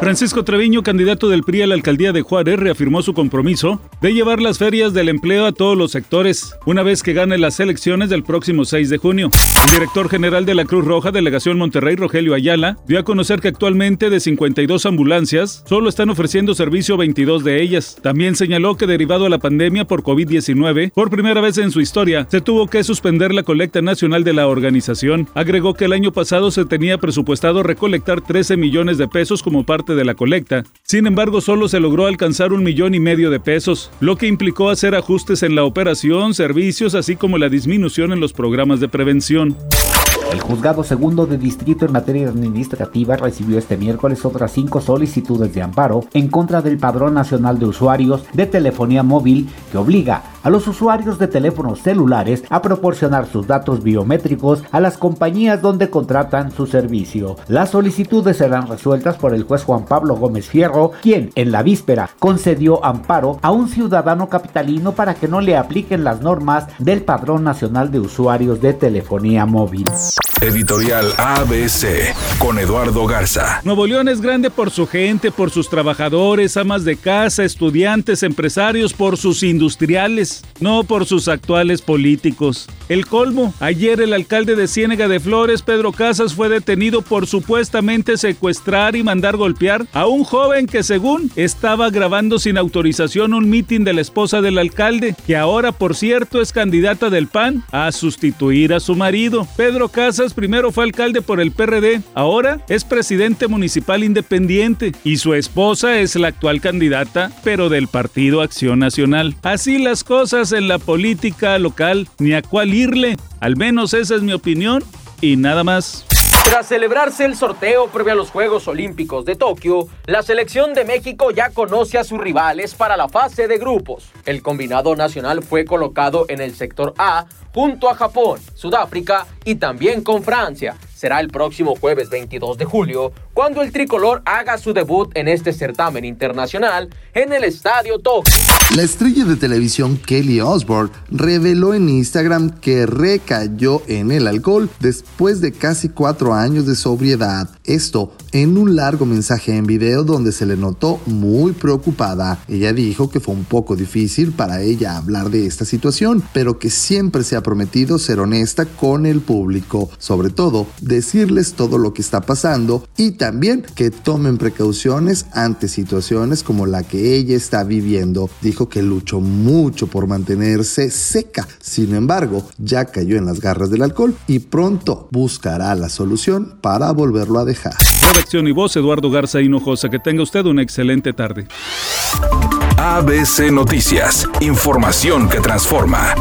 Francisco Treviño, candidato del PRI a la alcaldía de Juárez, reafirmó su compromiso de llevar las ferias del empleo a todos los sectores, una vez que gane las elecciones del próximo 6 de junio. El director general de la Cruz Roja, Delegación Monterrey, Rogelio Ayala, dio a conocer que actualmente de 52 ambulancias, solo están ofreciendo servicio 22 de ellas. También señaló que derivado a la pandemia por COVID-19, por primera vez en su historia, se tuvo que suspender la colecta nacional de la organización. Agregó que el año pasado se tenía presupuestado recolectar 13 millones de pesos como parte de la colecta. Sin embargo, solo se logró alcanzar un millón y medio de pesos, lo que implicó hacer ajustes en la operación, servicios, así como la disminución en los programas de prevención. El juzgado segundo de distrito en materia administrativa recibió este miércoles otras cinco solicitudes de amparo en contra del Padrón Nacional de Usuarios de Telefonía Móvil que obliga a los usuarios de teléfonos celulares a proporcionar sus datos biométricos a las compañías donde contratan su servicio. Las solicitudes serán resueltas por el juez Juan Pablo Gómez Fierro, quien en la víspera concedió amparo a un ciudadano capitalino para que no le apliquen las normas del Padrón Nacional de Usuarios de Telefonía Móvil. Editorial ABC con Eduardo Garza. Nuevo León es grande por su gente, por sus trabajadores, amas de casa, estudiantes, empresarios, por sus industriales, no por sus actuales políticos. El colmo, ayer el alcalde de Ciénega de Flores, Pedro Casas, fue detenido por supuestamente secuestrar y mandar golpear a un joven que según estaba grabando sin autorización un mitin de la esposa del alcalde, que ahora por cierto es candidata del PAN a sustituir a su marido. Pedro Casas primero fue alcalde por el PRD, ahora es presidente municipal independiente y su esposa es la actual candidata, pero del Partido Acción Nacional. Así las cosas en la política local, ni a cuál al menos esa es mi opinión y nada más. Tras celebrarse el sorteo previo a los Juegos Olímpicos de Tokio, la selección de México ya conoce a sus rivales para la fase de grupos. El combinado nacional fue colocado en el sector A junto a Japón, Sudáfrica y también con Francia. Será el próximo jueves 22 de julio cuando el tricolor haga su debut en este certamen internacional en el Estadio Tokio. La estrella de televisión Kelly Osbourne reveló en Instagram que recayó en el alcohol después de casi cuatro años de sobriedad. Esto en un largo mensaje en video donde se le notó muy preocupada. Ella dijo que fue un poco difícil para ella hablar de esta situación, pero que siempre se ha prometido ser honesta con el público, sobre todo decirles todo lo que está pasando y también que tomen precauciones ante situaciones como la que ella está viviendo. Dijo que luchó mucho por mantenerse seca, sin embargo, ya cayó en las garras del alcohol y pronto buscará la solución para volverlo a dejar. Redacción y voz Eduardo Garza Hinojosa. Que tenga usted una excelente tarde. ABC Noticias. Información que transforma.